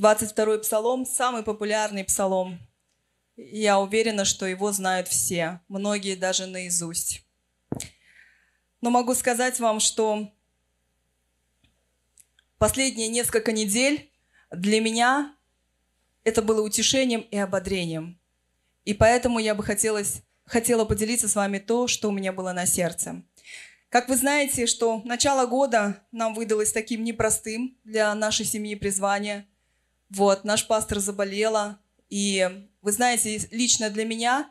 22 псалом – самый популярный псалом. Я уверена, что его знают все, многие даже наизусть. Но могу сказать вам, что последние несколько недель для меня это было утешением и ободрением. И поэтому я бы хотелось, хотела поделиться с вами то, что у меня было на сердце. Как вы знаете, что начало года нам выдалось таким непростым для нашей семьи призвания. Вот, наш пастор заболела, и вы знаете, лично для меня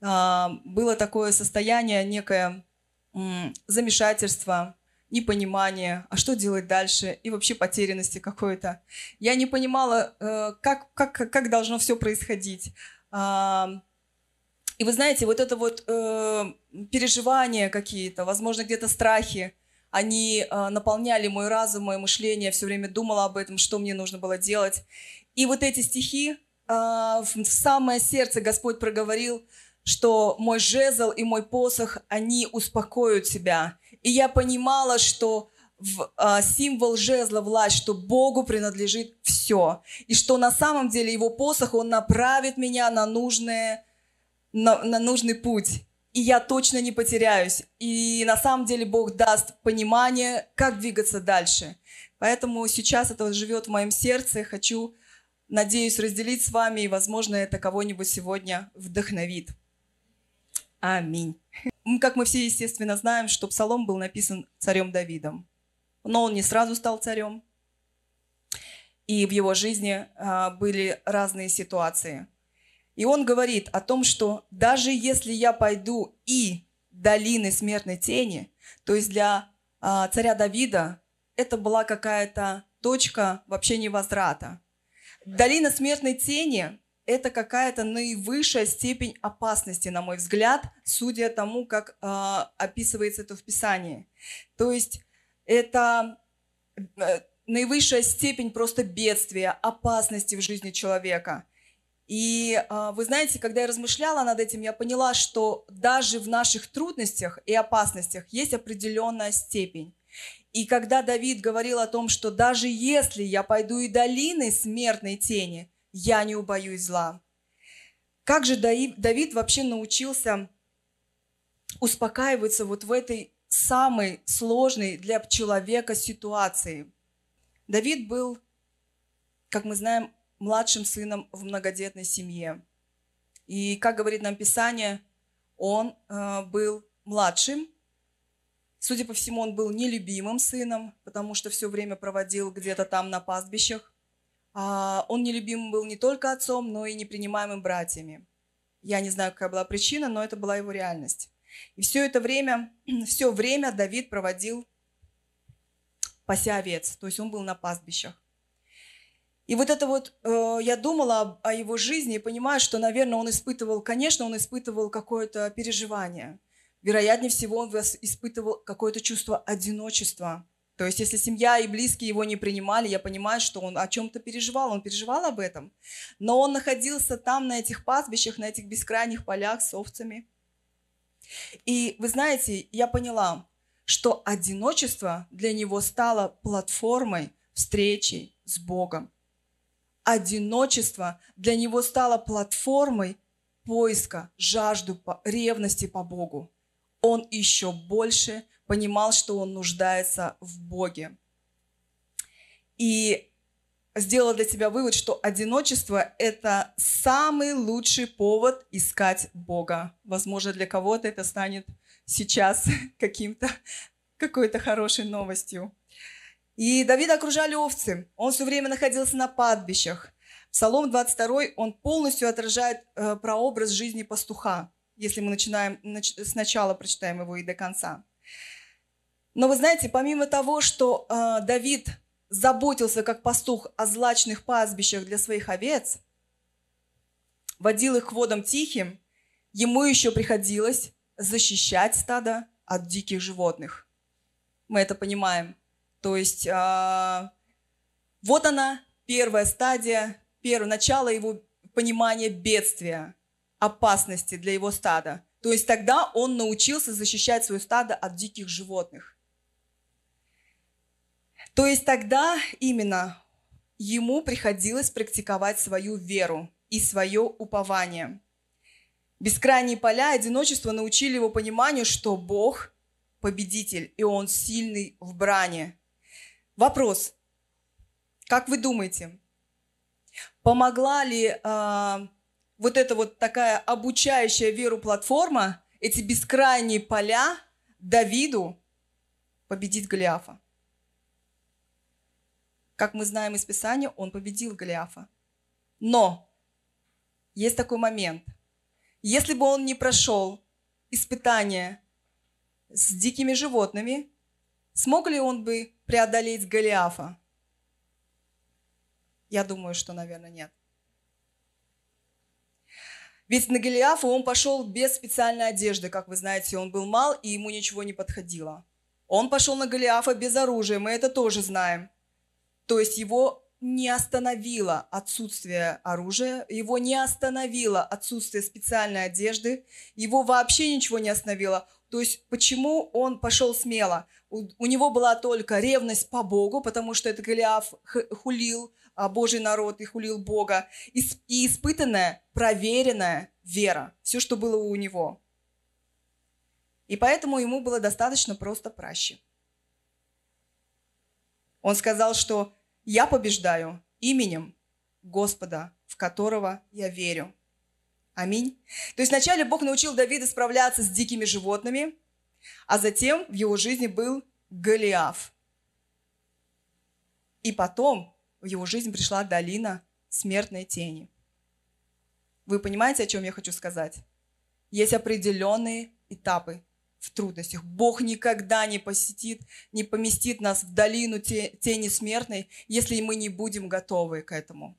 а, было такое состояние, некое замешательство, непонимание, а что делать дальше, и вообще потерянности какой-то. Я не понимала, э, как, как, как должно все происходить. А, и вы знаете, вот это вот э, переживания какие-то, возможно, где-то страхи, они э, наполняли мой разум, мое мышление, я все время думала об этом, что мне нужно было делать. И вот эти стихи э, в, самое сердце Господь проговорил, что мой жезл и мой посох, они успокоят тебя. И я понимала, что в, а, символ жезла власть, что Богу принадлежит все. И что на самом деле его посох, он направит меня на нужное на, на нужный путь. И я точно не потеряюсь. И на самом деле Бог даст понимание, как двигаться дальше. Поэтому сейчас это живет в моем сердце. Хочу, надеюсь, разделить с вами, и, возможно, это кого-нибудь сегодня вдохновит. Аминь. Как мы все, естественно, знаем, что Псалом был написан царем Давидом. Но он не сразу стал царем. И в его жизни а, были разные ситуации – и он говорит о том, что даже если я пойду и долины смертной тени, то есть для а, царя Давида это была какая-то точка вообще невозврата. Долина смертной тени – это какая-то наивысшая степень опасности, на мой взгляд, судя тому, как э, описывается это в Писании. То есть это э, наивысшая степень просто бедствия, опасности в жизни человека – и а, вы знаете, когда я размышляла над этим, я поняла, что даже в наших трудностях и опасностях есть определенная степень. И когда Давид говорил о том, что даже если я пойду и долиной смертной тени, я не убоюсь зла. Как же Давид вообще научился успокаиваться вот в этой самой сложной для человека ситуации? Давид был, как мы знаем, младшим сыном в многодетной семье. И, как говорит нам Писание, он э, был младшим. Судя по всему, он был нелюбимым сыном, потому что все время проводил где-то там на пастбищах. А он нелюбимым был не только отцом, но и непринимаемым братьями. Я не знаю, какая была причина, но это была его реальность. И все это время, все время Давид проводил пася овец, то есть он был на пастбищах. И вот это вот, э, я думала о, о его жизни и понимаю, что, наверное, он испытывал, конечно, он испытывал какое-то переживание. Вероятнее всего, он испытывал какое-то чувство одиночества. То есть, если семья и близкие его не принимали, я понимаю, что он о чем-то переживал, он переживал об этом. Но он находился там, на этих пастбищах, на этих бескрайних полях с овцами. И вы знаете, я поняла, что одиночество для него стало платформой встречи с Богом одиночество для него стало платформой поиска, жажду, ревности по Богу. Он еще больше понимал, что он нуждается в Боге. И сделал для себя вывод, что одиночество – это самый лучший повод искать Бога. Возможно, для кого-то это станет сейчас каким-то, какой-то хорошей новостью. И Давида окружали овцы. Он все время находился на падбищах. Псалом 22, он полностью отражает э, прообраз жизни пастуха, если мы начинаем нач, сначала прочитаем его и до конца. Но вы знаете, помимо того, что э, Давид заботился как пастух о злачных пастбищах для своих овец, водил их к водам тихим, ему еще приходилось защищать стадо от диких животных. Мы это понимаем. То есть а, вот она, первая стадия, первое начало его понимания бедствия, опасности для его стада. То есть тогда он научился защищать свое стадо от диких животных. То есть тогда именно ему приходилось практиковать свою веру и свое упование. Бескрайние поля и одиночество научили его пониманию, что Бог – победитель, и Он сильный в бране. Вопрос. Как вы думаете, помогла ли э, вот эта вот такая обучающая веру платформа, эти бескрайние поля Давиду победить Голиафа? Как мы знаем из Писания, он победил Голиафа. Но есть такой момент. Если бы он не прошел испытание с дикими животными, смог ли он бы преодолеть Голиафа? Я думаю, что, наверное, нет. Ведь на Голиафа он пошел без специальной одежды, как вы знаете, он был мал, и ему ничего не подходило. Он пошел на Голиафа без оружия, мы это тоже знаем. То есть его не остановило отсутствие оружия, его не остановило отсутствие специальной одежды, его вообще ничего не остановило. То есть почему он пошел смело? У, у него была только ревность по Богу, потому что это Голиаф хулил а, Божий народ и хулил Бога, и, и испытанная, проверенная вера, все, что было у него. И поэтому ему было достаточно просто проще. Он сказал, что я побеждаю именем Господа, в которого я верю. Аминь. То есть вначале Бог научил Давида справляться с дикими животными, а затем в его жизни был Голиаф. И потом в его жизнь пришла долина смертной тени. Вы понимаете, о чем я хочу сказать? Есть определенные этапы в трудностях. Бог никогда не посетит, не поместит нас в долину тени смертной, если мы не будем готовы к этому.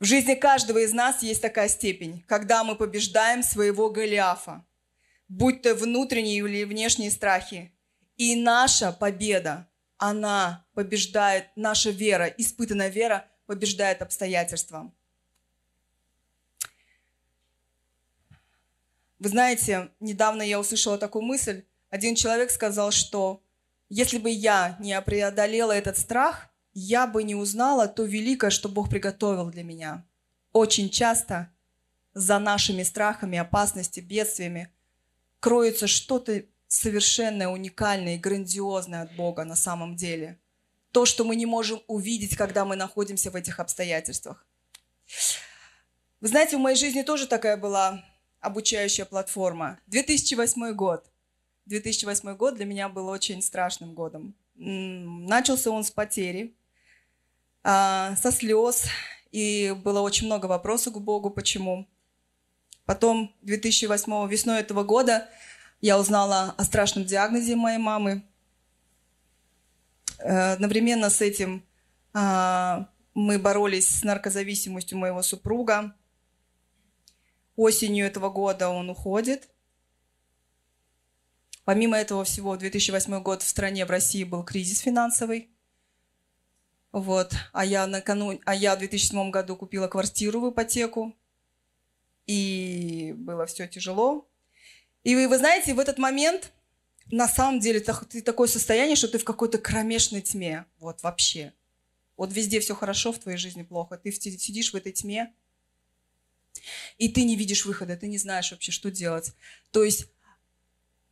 В жизни каждого из нас есть такая степень, когда мы побеждаем своего Голиафа, будь то внутренние или внешние страхи. И наша победа, она побеждает, наша вера, испытанная вера побеждает обстоятельства. Вы знаете, недавно я услышала такую мысль. Один человек сказал, что если бы я не преодолела этот страх, я бы не узнала то великое, что Бог приготовил для меня. Очень часто за нашими страхами, опасностями, бедствиями кроется что-то совершенное, уникальное и грандиозное от Бога на самом деле. То, что мы не можем увидеть, когда мы находимся в этих обстоятельствах. Вы знаете, в моей жизни тоже такая была обучающая платформа. 2008 год. 2008 год для меня был очень страшным годом. Начался он с потери, а, со слез, и было очень много вопросов к Богу, почему. Потом 2008 весной этого года я узнала о страшном диагнозе моей мамы. Э, одновременно с этим а, мы боролись с наркозависимостью моего супруга. Осенью этого года он уходит. Помимо этого всего, 2008 год в стране, в России был кризис финансовый. Вот. А я, накануне, а я в 2007 году купила квартиру в ипотеку. И было все тяжело. И вы, вы знаете, в этот момент на самом деле ты такое состояние, что ты в какой-то кромешной тьме. Вот вообще. Вот везде все хорошо, в твоей жизни плохо. Ты сидишь в этой тьме, и ты не видишь выхода, ты не знаешь вообще, что делать. То есть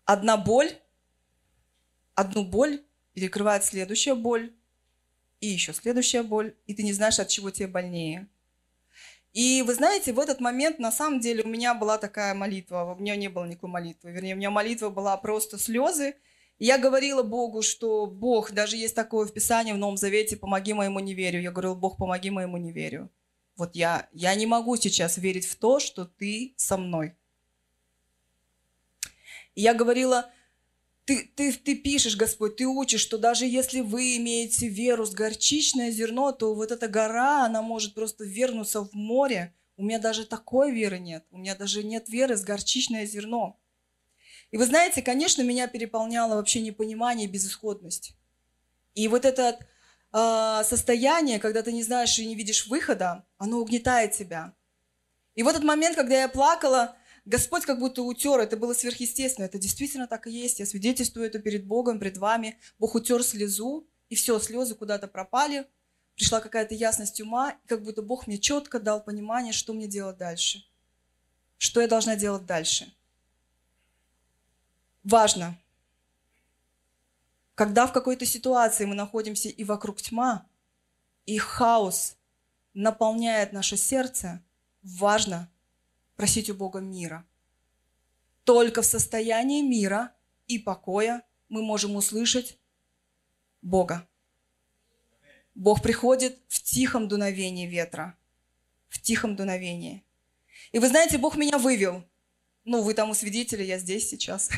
одна боль, одну боль перекрывает следующая боль, и еще следующая боль, и ты не знаешь, от чего тебе больнее. И вы знаете, в этот момент на самом деле у меня была такая молитва, у меня не было никакой молитвы, вернее, у меня молитва была просто слезы. И я говорила Богу, что Бог, даже есть такое в Писании в Новом Завете, помоги моему неверию. Я говорила, Бог, помоги моему неверию. Вот я, я не могу сейчас верить в то, что ты со мной. И я говорила, ты, ты, ты пишешь, Господь, ты учишь, что даже если вы имеете веру с горчичное зерно, то вот эта гора, она может просто вернуться в море. У меня даже такой веры нет. У меня даже нет веры с горчичное зерно. И вы знаете, конечно, меня переполняло вообще непонимание и безысходность. И вот этот э, состояние, когда ты не знаешь и не видишь выхода, оно угнетает тебя. И в этот момент, когда я плакала, Господь как будто утер, это было сверхъестественно, это действительно так и есть. Я свидетельствую это перед Богом, перед вами. Бог утер слезу, и все, слезы куда-то пропали, пришла какая-то ясность ума, и как будто Бог мне четко дал понимание, что мне делать дальше. Что я должна делать дальше. Важно, когда в какой-то ситуации мы находимся и вокруг тьма, и хаос наполняет наше сердце, важно просить у Бога мира. Только в состоянии мира и покоя мы можем услышать Бога. Бог приходит в тихом дуновении ветра. В тихом дуновении. И вы знаете, Бог меня вывел. Ну, вы там у свидетеля, я здесь сейчас.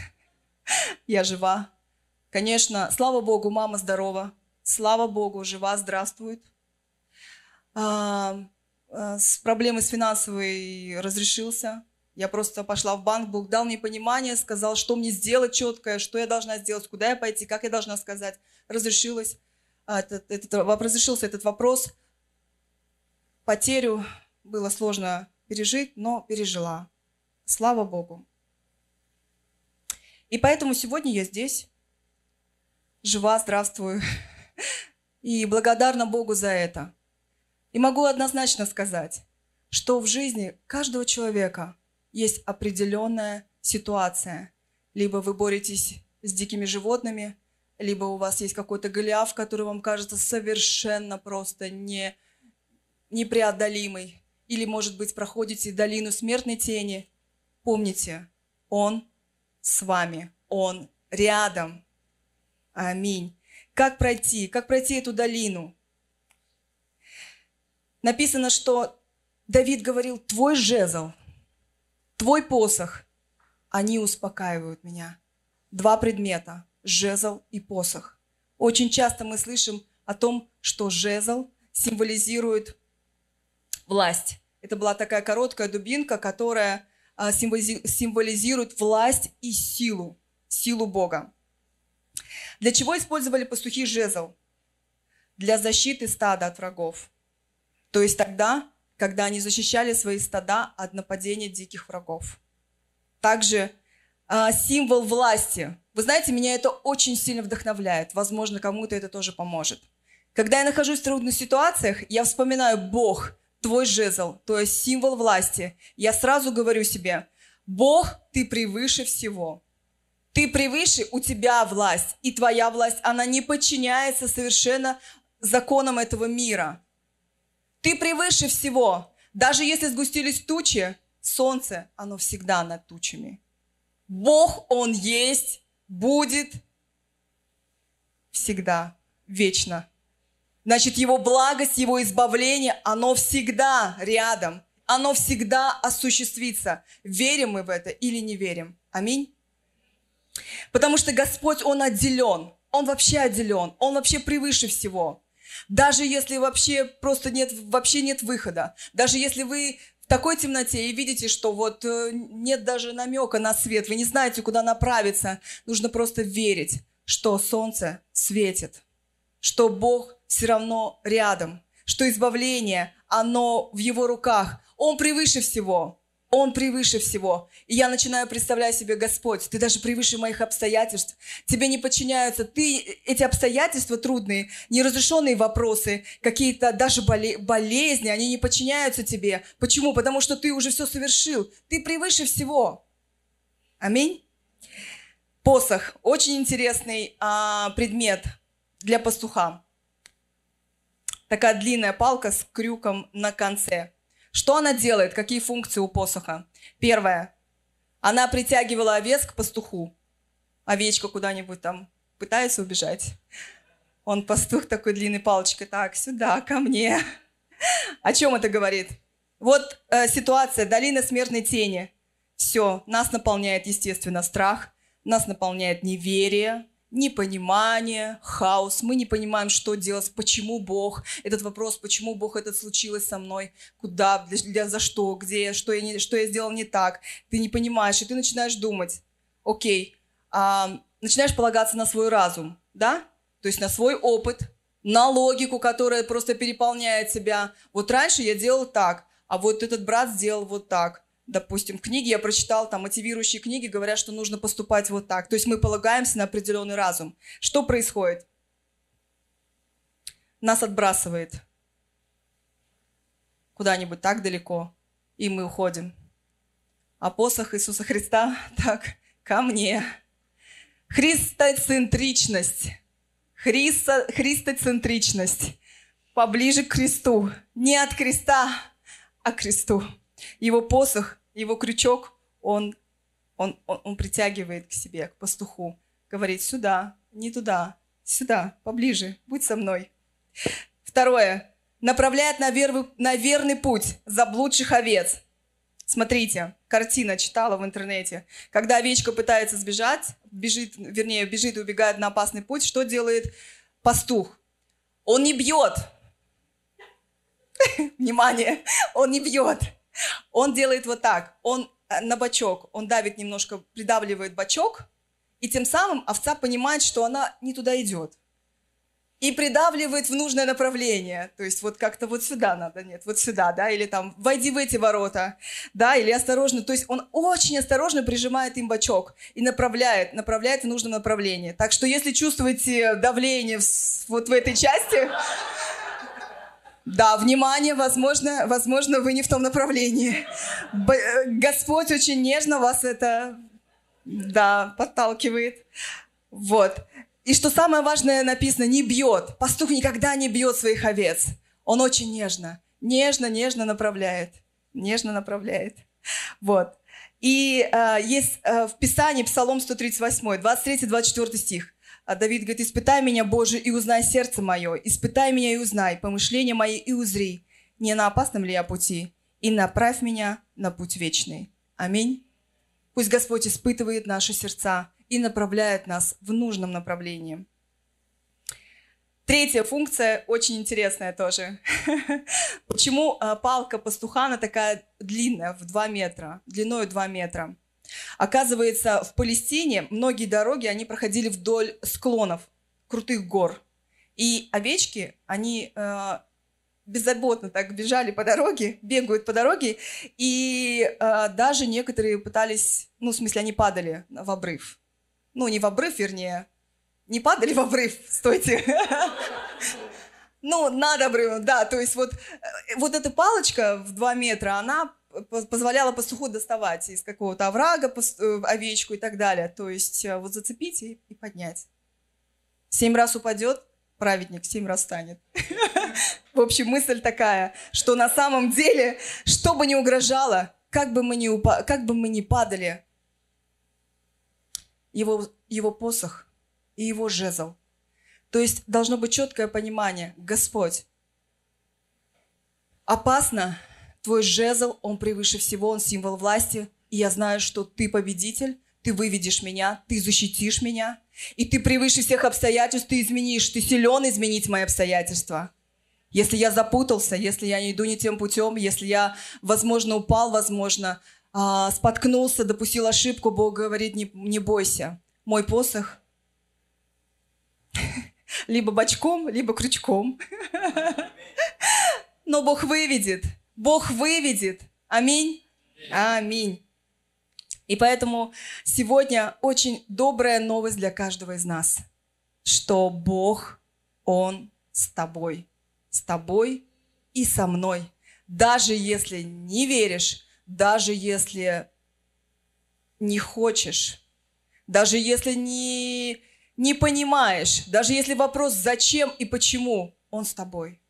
Я жива. Конечно, слава Богу, мама здорова. Слава Богу, жива, здравствует. А, с проблемой с финансовой разрешился. Я просто пошла в банк, Бог дал мне понимание, сказал, что мне сделать четкое, что я должна сделать, куда я пойти, как я должна сказать. Разрешилось. А, этот, этот, разрешился этот вопрос. Потерю было сложно пережить, но пережила. Слава Богу. И поэтому сегодня я здесь, жива, здравствую, и благодарна Богу за это. И могу однозначно сказать, что в жизни каждого человека есть определенная ситуация. Либо вы боретесь с дикими животными, либо у вас есть какой-то голиаф, который вам кажется совершенно просто не, непреодолимый. Или, может быть, проходите долину смертной тени. Помните, Он с вами, Он рядом. Аминь. Как пройти? Как пройти эту долину? Написано, что Давид говорил, твой жезл, твой посох, они успокаивают меня. Два предмета – жезл и посох. Очень часто мы слышим о том, что жезл символизирует власть. Это была такая короткая дубинка, которая а, символизирует власть и силу, силу Бога. Для чего использовали пастухи жезл? Для защиты стада от врагов. То есть тогда, когда они защищали свои стада от нападения диких врагов. Также э, символ власти. Вы знаете, меня это очень сильно вдохновляет. Возможно, кому-то это тоже поможет. Когда я нахожусь в трудных ситуациях, я вспоминаю Бог, твой жезл, то есть символ власти. Я сразу говорю себе, Бог, ты превыше всего. Ты превыше, у тебя власть, и твоя власть, она не подчиняется совершенно законам этого мира. Ты превыше всего. Даже если сгустились тучи, солнце, оно всегда над тучами. Бог, Он есть, будет всегда, вечно. Значит, Его благость, Его избавление, оно всегда рядом. Оно всегда осуществится. Верим мы в это или не верим? Аминь. Потому что Господь, Он отделен. Он вообще отделен. Он вообще превыше всего. Даже если вообще просто нет, вообще нет выхода. Даже если вы в такой темноте и видите, что вот э, нет даже намека на свет, вы не знаете, куда направиться, нужно просто верить, что солнце светит, что Бог все равно рядом, что избавление, оно в Его руках. Он превыше всего. Он превыше всего. И я начинаю представлять себе, Господь, Ты даже превыше моих обстоятельств. Тебе не подчиняются. Ты, эти обстоятельства трудные, неразрешенные вопросы, какие-то даже болезни, они не подчиняются Тебе. Почему? Потому что Ты уже все совершил. Ты превыше всего. Аминь. Посох. Очень интересный а, предмет для пастуха. Такая длинная палка с крюком на конце. Что она делает? Какие функции у посоха? Первое. Она притягивала овец к пастуху. Овечка куда-нибудь там пытается убежать. Он пастух такой длинной палочкой. Так, сюда, ко мне. О чем это говорит? Вот э, ситуация, долина смертной тени. Все, нас наполняет, естественно, страх, нас наполняет неверие, непонимание, хаос. Мы не понимаем, что делать, почему Бог. Этот вопрос, почему Бог это случилось со мной, куда, для, для, за что, где, что я, не, что я сделал не так. Ты не понимаешь, и ты начинаешь думать, окей, а, начинаешь полагаться на свой разум, да? То есть на свой опыт, на логику, которая просто переполняет себя. Вот раньше я делал так, а вот этот брат сделал вот так допустим, книги, я прочитал там мотивирующие книги, говорят, что нужно поступать вот так. То есть мы полагаемся на определенный разум. Что происходит? Нас отбрасывает. куда-нибудь так далеко, и мы уходим. А посох Иисуса Христа так ко мне. Христоцентричность. Христо, христоцентричность. Поближе к кресту. Не от креста, а к кресту. Его посох, его крючок, он, он, он, он притягивает к себе, к пастуху. Говорит, сюда, не туда, сюда, поближе, будь со мной. Второе. Направляет на, вер, на верный путь заблудших овец. Смотрите, картина читала в интернете. Когда овечка пытается сбежать, бежит, вернее, бежит и убегает на опасный путь, что делает пастух? Он не бьет. Внимание, он не бьет. Он делает вот так. Он э, на бочок, он давит немножко, придавливает бочок, и тем самым овца понимает, что она не туда идет. И придавливает в нужное направление. То есть вот как-то вот сюда надо, нет, вот сюда, да, или там войди в эти ворота, да, или осторожно. То есть он очень осторожно прижимает им бочок и направляет, направляет в нужном направлении. Так что если чувствуете давление вот в этой части, да, внимание, возможно, возможно, вы не в том направлении. Э, Господь очень нежно вас это, да, подталкивает. Вот. И что самое важное написано, не бьет. Пастух никогда не бьет своих овец. Он очень нежно, нежно, нежно направляет. Нежно направляет. Вот. И э, есть э, в Писании Псалом 138, 23-24 стих. А Давид говорит, испытай меня, Боже, и узнай сердце мое, испытай меня и узнай, помышления мои и узри, не на опасном ли я пути, и направь меня на путь вечный. Аминь. Пусть Господь испытывает наши сердца и направляет нас в нужном направлении. Третья функция очень интересная тоже. Почему а, палка пастухана такая длинная, в 2 метра, длиной 2 метра? Оказывается, в Палестине многие дороги, они проходили вдоль склонов крутых гор. И овечки, они э, беззаботно так бежали по дороге, бегают по дороге, и э, даже некоторые пытались, ну, в смысле, они падали в обрыв. Ну, не в обрыв, вернее, не падали в обрыв, стойте. Ну, над обрывом, да, то есть вот, э, вот эта палочка в 2 метра, она позволяла пастуху доставать из какого-то оврага э, овечку и так далее. То есть э, вот зацепить и, и поднять. Семь раз упадет, праведник семь раз станет. В общем, мысль такая, что на самом деле, что бы ни угрожало, как бы мы ни, упа- как бы мы ни падали, его, его посох и его жезл. То есть должно быть четкое понимание, Господь, опасно, Твой жезл, он превыше всего, он символ власти. И я знаю, что ты победитель, ты выведешь меня, ты защитишь меня. И ты превыше всех обстоятельств, ты изменишь, ты силен изменить мои обстоятельства. Если я запутался, если я не иду не тем путем, если я, возможно, упал, возможно, а, споткнулся, допустил ошибку, Бог говорит, не, не бойся. Мой посох либо бочком, либо крючком. Но Бог выведет. Бог выведет. Аминь. Аминь. И поэтому сегодня очень добрая новость для каждого из нас, что Бог, Он с тобой, с тобой и со мной. Даже если не веришь, даже если не хочешь, даже если не, не понимаешь, даже если вопрос зачем и почему, Он с тобой.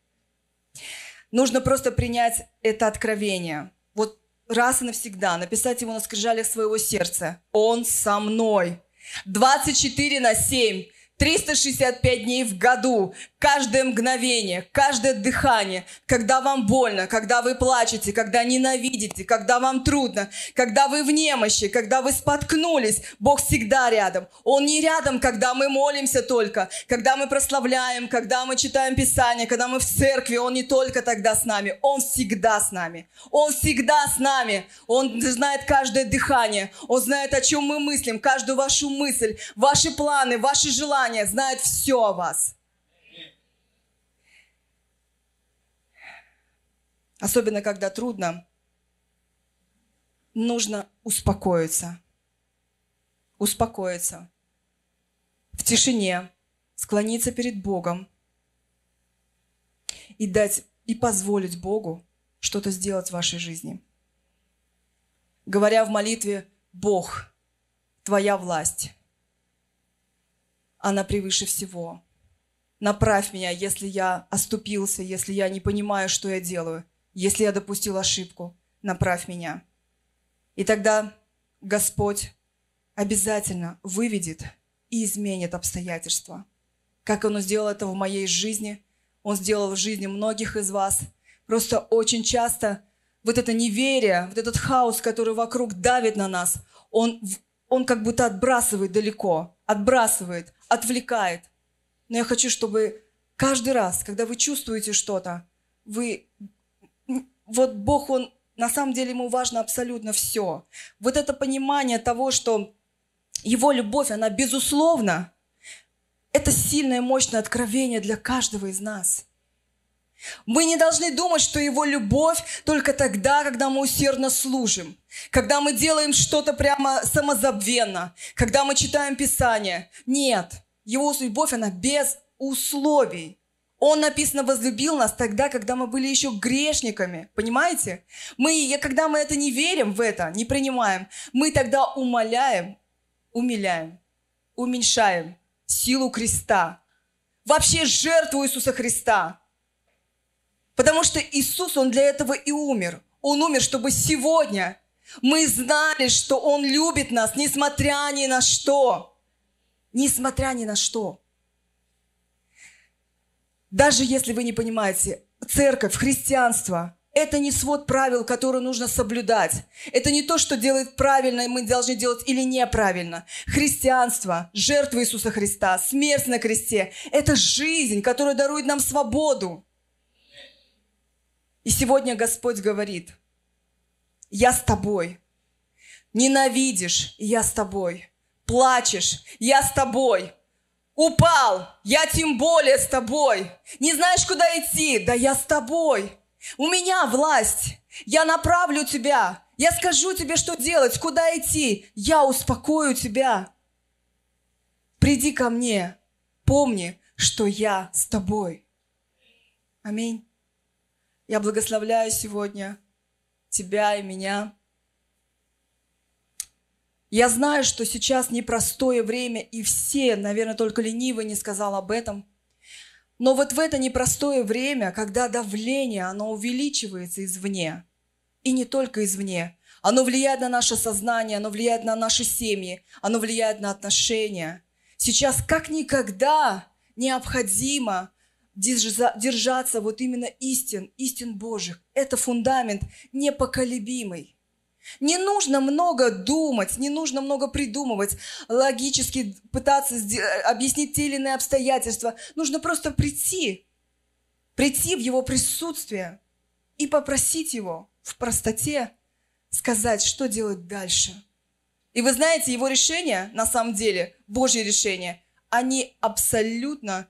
Нужно просто принять это откровение. Вот раз и навсегда написать его на скрижалях своего сердца. Он со мной. 24 на 7 365 дней в году, каждое мгновение, каждое дыхание, когда вам больно, когда вы плачете, когда ненавидите, когда вам трудно, когда вы в немощи, когда вы споткнулись, Бог всегда рядом. Он не рядом, когда мы молимся только, когда мы прославляем, когда мы читаем Писание, когда мы в церкви, Он не только тогда с нами, Он всегда с нами. Он всегда с нами. Он знает каждое дыхание, Он знает, о чем мы мыслим, каждую вашу мысль, ваши планы, ваши желания, знание, знает все о вас. Особенно, когда трудно, нужно успокоиться. Успокоиться. В тишине, склониться перед Богом и дать, и позволить Богу что-то сделать в вашей жизни. Говоря в молитве «Бог, Твоя власть, она превыше всего. Направь меня, если я оступился, если я не понимаю, что я делаю, если я допустил ошибку, направь меня». И тогда Господь обязательно выведет и изменит обстоятельства. Как Он сделал это в моей жизни, Он сделал в жизни многих из вас. Просто очень часто вот это неверие, вот этот хаос, который вокруг давит на нас, он, он как будто отбрасывает далеко, отбрасывает, отвлекает. Но я хочу, чтобы каждый раз, когда вы чувствуете что-то, вы... Вот Бог, Он на самом деле ему важно абсолютно все. Вот это понимание того, что его любовь, она безусловна, это сильное, мощное откровение для каждого из нас. Мы не должны думать, что Его любовь только тогда, когда мы усердно служим, когда мы делаем что-то прямо самозабвенно, когда мы читаем Писание. Нет, Его любовь, она без условий. Он, написано, возлюбил нас тогда, когда мы были еще грешниками. Понимаете? Мы, когда мы это не верим в это, не принимаем, мы тогда умоляем, умиляем, уменьшаем силу креста. Вообще жертву Иисуса Христа. Потому что Иисус, Он для этого и умер. Он умер, чтобы сегодня мы знали, что Он любит нас, несмотря ни на что. Несмотря ни на что. Даже если вы не понимаете, церковь, христианство – это не свод правил, которые нужно соблюдать. Это не то, что делает правильно, и мы должны делать или неправильно. Христианство, жертва Иисуса Христа, смерть на кресте – это жизнь, которая дарует нам свободу. И сегодня Господь говорит, я с тобой. Ненавидишь, я с тобой. Плачешь, я с тобой. Упал, я тем более с тобой. Не знаешь, куда идти, да я с тобой. У меня власть, я направлю тебя. Я скажу тебе, что делать, куда идти. Я успокою тебя. Приди ко мне, помни, что я с тобой. Аминь. Я благословляю сегодня тебя и меня. Я знаю, что сейчас непростое время, и все, наверное, только ленивый не сказал об этом. Но вот в это непростое время, когда давление, оно увеличивается извне, и не только извне, оно влияет на наше сознание, оно влияет на наши семьи, оно влияет на отношения. Сейчас как никогда необходимо держаться вот именно истин, истин Божьих. Это фундамент непоколебимый. Не нужно много думать, не нужно много придумывать, логически пытаться объяснить те или иные обстоятельства. Нужно просто прийти, прийти в Его присутствие и попросить Его в простоте сказать, что делать дальше. И вы знаете, Его решения, на самом деле, Божьи решения, они абсолютно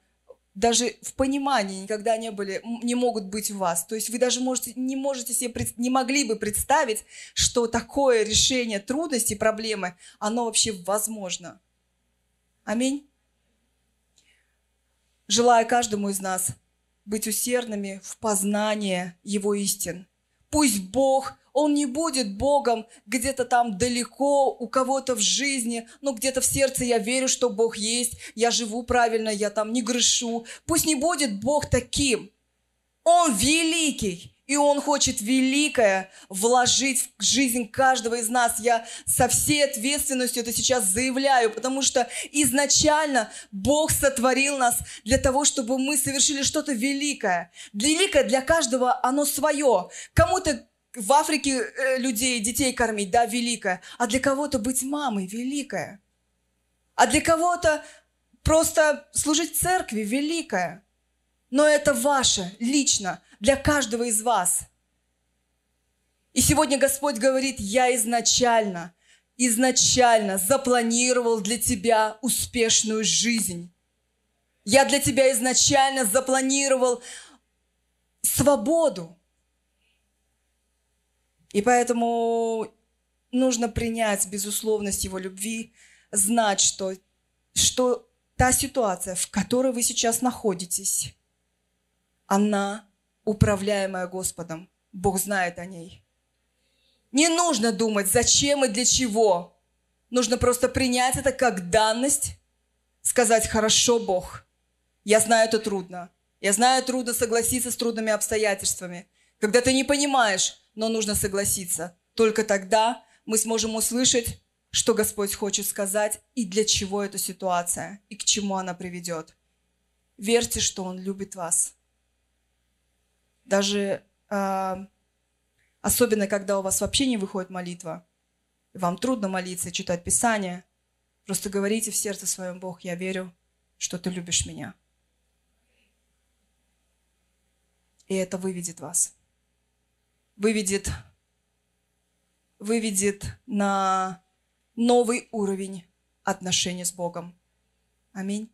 даже в понимании никогда не были, не могут быть у вас. То есть вы даже можете, не можете себе, не могли бы представить, что такое решение трудностей, проблемы, оно вообще возможно. Аминь. Желаю каждому из нас быть усердными в познании Его истин. Пусть Бог он не будет Богом где-то там далеко, у кого-то в жизни, но где-то в сердце я верю, что Бог есть, я живу правильно, я там не грешу. Пусть не будет Бог таким. Он великий, и Он хочет великое вложить в жизнь каждого из нас. Я со всей ответственностью это сейчас заявляю, потому что изначально Бог сотворил нас для того, чтобы мы совершили что-то великое. Великое для каждого оно свое. Кому-то в Африке э, людей, детей кормить, да, великое. А для кого-то быть мамой великое. А для кого-то просто служить церкви великое. Но это ваше, лично, для каждого из вас. И сегодня Господь говорит, я изначально, изначально запланировал для тебя успешную жизнь. Я для тебя изначально запланировал свободу. И поэтому нужно принять безусловность Его любви, знать, что, что та ситуация, в которой вы сейчас находитесь, она управляемая Господом. Бог знает о ней. Не нужно думать, зачем и для чего. Нужно просто принять это как данность, сказать «хорошо, Бог». Я знаю, это трудно. Я знаю, трудно согласиться с трудными обстоятельствами. Когда ты не понимаешь, но нужно согласиться. Только тогда мы сможем услышать, что Господь хочет сказать и для чего эта ситуация, и к чему она приведет. Верьте, что Он любит вас. Даже э, особенно, когда у вас вообще не выходит молитва, вам трудно молиться, читать Писание, просто говорите в сердце своем, Бог, я верю, что Ты любишь меня. И это выведет вас. Выведет, выведет на новый уровень отношений с Богом. Аминь.